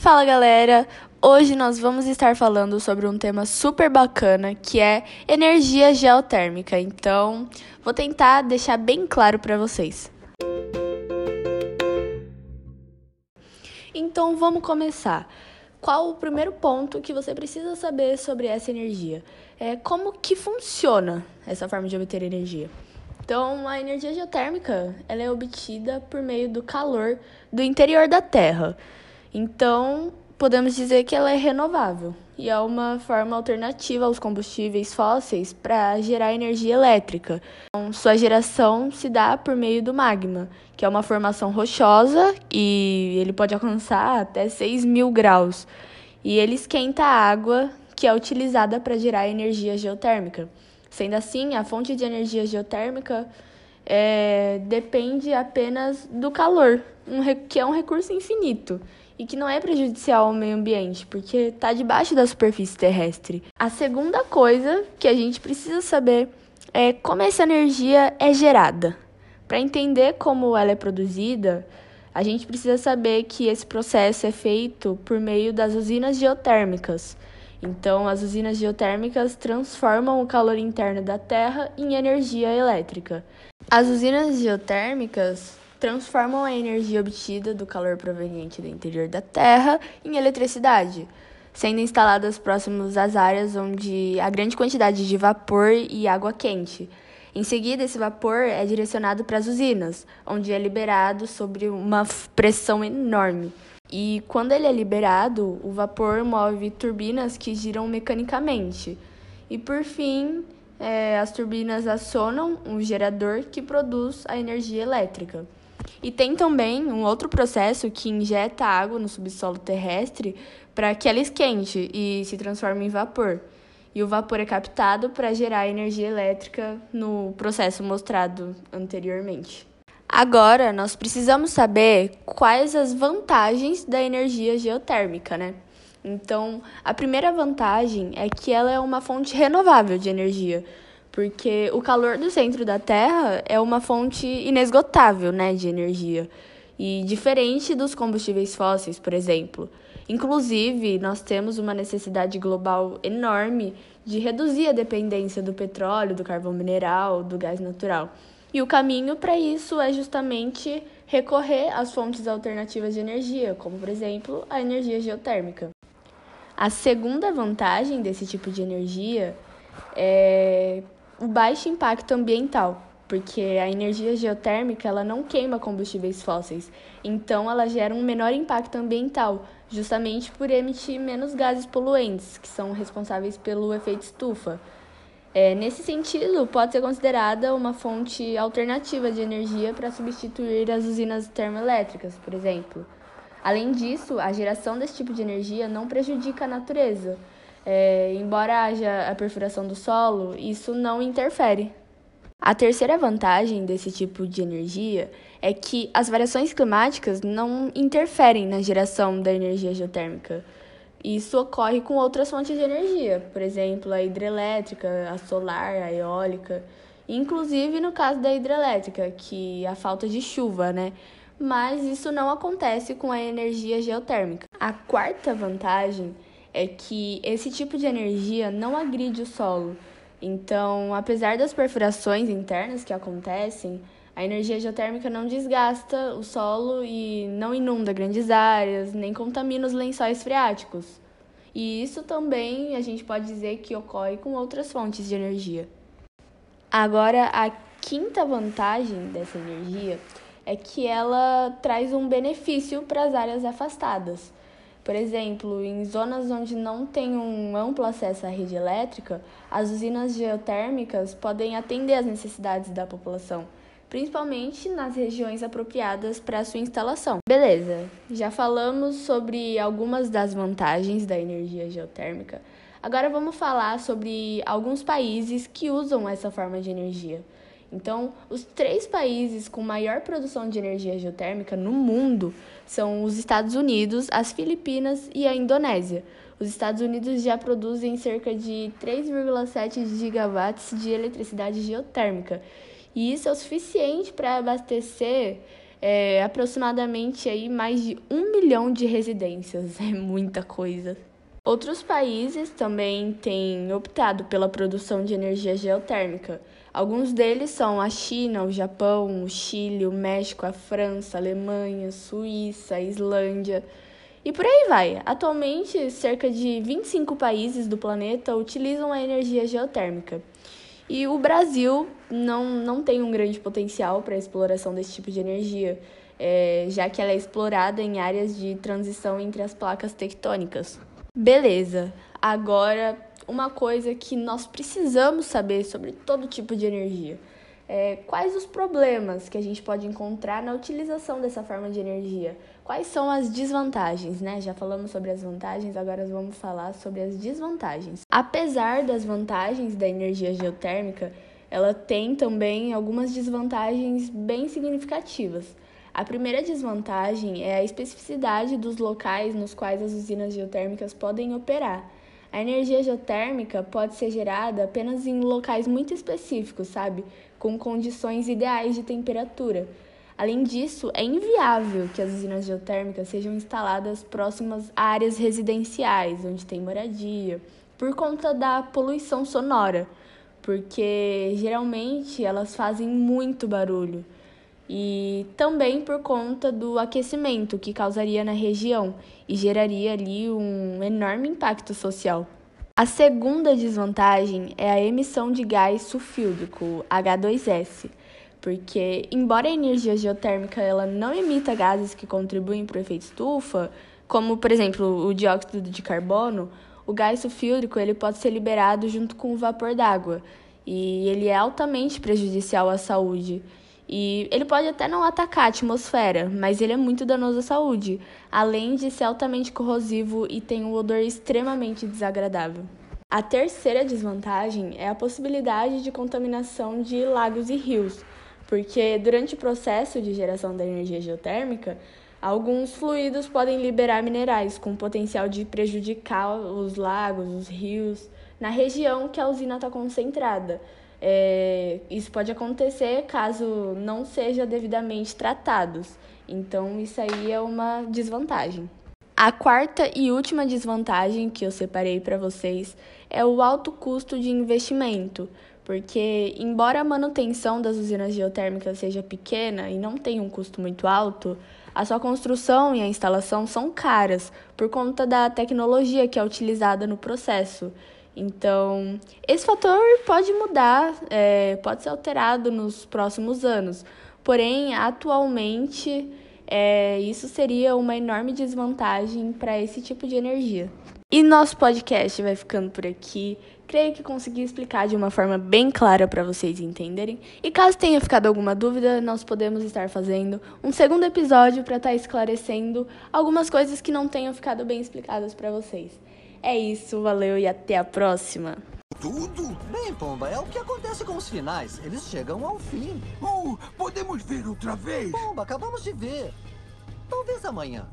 Fala galera! Hoje nós vamos estar falando sobre um tema super bacana que é energia geotérmica. Então, vou tentar deixar bem claro para vocês. Então, vamos começar. Qual o primeiro ponto que você precisa saber sobre essa energia? É como que funciona essa forma de obter energia? Então, a energia geotérmica ela é obtida por meio do calor do interior da Terra. Então, podemos dizer que ela é renovável e é uma forma alternativa aos combustíveis fósseis para gerar energia elétrica. Então, sua geração se dá por meio do magma, que é uma formação rochosa e ele pode alcançar até 6 mil graus. E ele esquenta a água que é utilizada para gerar energia geotérmica. Sendo assim, a fonte de energia geotérmica é, depende apenas do calor, um, que é um recurso infinito e que não é prejudicial ao meio ambiente, porque está debaixo da superfície terrestre. A segunda coisa que a gente precisa saber é como essa energia é gerada. Para entender como ela é produzida, a gente precisa saber que esse processo é feito por meio das usinas geotérmicas. Então, as usinas geotérmicas transformam o calor interno da Terra em energia elétrica. As usinas geotérmicas transformam a energia obtida do calor proveniente do interior da Terra em eletricidade, sendo instaladas próximos às áreas onde há grande quantidade de vapor e água quente. Em seguida, esse vapor é direcionado para as usinas, onde é liberado sobre uma pressão enorme. E quando ele é liberado, o vapor move turbinas que giram mecanicamente. E por fim, é, as turbinas acionam um gerador que produz a energia elétrica. E tem também um outro processo que injeta água no subsolo terrestre para que ela esquente e se transforme em vapor. E o vapor é captado para gerar energia elétrica no processo mostrado anteriormente. Agora, nós precisamos saber quais as vantagens da energia geotérmica, né? Então, a primeira vantagem é que ela é uma fonte renovável de energia, porque o calor do centro da Terra é uma fonte inesgotável né, de energia, e diferente dos combustíveis fósseis, por exemplo. Inclusive, nós temos uma necessidade global enorme de reduzir a dependência do petróleo, do carvão mineral, do gás natural. E o caminho para isso é justamente recorrer às fontes alternativas de energia, como por exemplo a energia geotérmica. A segunda vantagem desse tipo de energia é o baixo impacto ambiental, porque a energia geotérmica ela não queima combustíveis fósseis, então ela gera um menor impacto ambiental, justamente por emitir menos gases poluentes, que são responsáveis pelo efeito estufa. É, nesse sentido, pode ser considerada uma fonte alternativa de energia para substituir as usinas termoelétricas, por exemplo. Além disso, a geração desse tipo de energia não prejudica a natureza, é, embora haja a perfuração do solo, isso não interfere. A terceira vantagem desse tipo de energia é que as variações climáticas não interferem na geração da energia geotérmica. Isso ocorre com outras fontes de energia, por exemplo, a hidrelétrica, a solar, a eólica, inclusive no caso da hidrelétrica, que a falta de chuva, né? Mas isso não acontece com a energia geotérmica. A quarta vantagem é que esse tipo de energia não agride o solo. Então, apesar das perfurações internas que acontecem, a energia geotérmica não desgasta o solo e não inunda grandes áreas, nem contamina os lençóis freáticos. E isso também a gente pode dizer que ocorre com outras fontes de energia. Agora, a quinta vantagem dessa energia é que ela traz um benefício para as áreas afastadas. Por exemplo, em zonas onde não tem um amplo acesso à rede elétrica, as usinas geotérmicas podem atender às necessidades da população, principalmente nas regiões apropriadas para sua instalação. Beleza, já falamos sobre algumas das vantagens da energia geotérmica. Agora vamos falar sobre alguns países que usam essa forma de energia. Então, os três países com maior produção de energia geotérmica no mundo são os Estados Unidos, as Filipinas e a Indonésia. Os Estados Unidos já produzem cerca de 3,7 gigawatts de eletricidade geotérmica, e isso é o suficiente para abastecer é aproximadamente aí mais de um milhão de residências. É muita coisa. Outros países também têm optado pela produção de energia geotérmica. Alguns deles são a China, o Japão, o Chile, o México, a França, a Alemanha, Suíça, a Islândia. E por aí vai. Atualmente, cerca de 25 países do planeta utilizam a energia geotérmica. E o Brasil não, não tem um grande potencial para a exploração desse tipo de energia, é, já que ela é explorada em áreas de transição entre as placas tectônicas. Beleza, agora uma coisa que nós precisamos saber sobre todo tipo de energia é, quais os problemas que a gente pode encontrar na utilização dessa forma de energia? Quais são as desvantagens, né? Já falamos sobre as vantagens, agora vamos falar sobre as desvantagens. Apesar das vantagens da energia geotérmica, ela tem também algumas desvantagens bem significativas. A primeira desvantagem é a especificidade dos locais nos quais as usinas geotérmicas podem operar. A energia geotérmica pode ser gerada apenas em locais muito específicos, sabe? Com condições ideais de temperatura. Além disso, é inviável que as usinas geotérmicas sejam instaladas próximas a áreas residenciais, onde tem moradia, por conta da poluição sonora, porque geralmente elas fazem muito barulho e também por conta do aquecimento que causaria na região e geraria ali um enorme impacto social. A segunda desvantagem é a emissão de gás sulfídrico, H2S, porque embora a energia geotérmica ela não emita gases que contribuem para o efeito estufa, como por exemplo o dióxido de carbono, o gás sulfídrico ele pode ser liberado junto com o vapor d'água e ele é altamente prejudicial à saúde e ele pode até não atacar a atmosfera, mas ele é muito danoso à saúde, além de ser altamente corrosivo e tem um odor extremamente desagradável. A terceira desvantagem é a possibilidade de contaminação de lagos e rios, porque durante o processo de geração da energia geotérmica, alguns fluidos podem liberar minerais com potencial de prejudicar os lagos, os rios, na região que a usina está concentrada é, isso pode acontecer caso não seja devidamente tratados. Então, isso aí é uma desvantagem. A quarta e última desvantagem que eu separei para vocês é o alto custo de investimento, porque, embora a manutenção das usinas geotérmicas seja pequena e não tenha um custo muito alto, a sua construção e a instalação são caras por conta da tecnologia que é utilizada no processo. Então, esse fator pode mudar, é, pode ser alterado nos próximos anos. Porém, atualmente, é, isso seria uma enorme desvantagem para esse tipo de energia. E nosso podcast vai ficando por aqui. Creio que consegui explicar de uma forma bem clara para vocês entenderem. E caso tenha ficado alguma dúvida, nós podemos estar fazendo um segundo episódio para estar tá esclarecendo algumas coisas que não tenham ficado bem explicadas para vocês. É isso, valeu e até a próxima. Tudo? Bem, Pomba, é o que acontece com os finais. Eles chegam ao fim. Oh, podemos ver outra vez? Pomba, acabamos de ver. Talvez amanhã.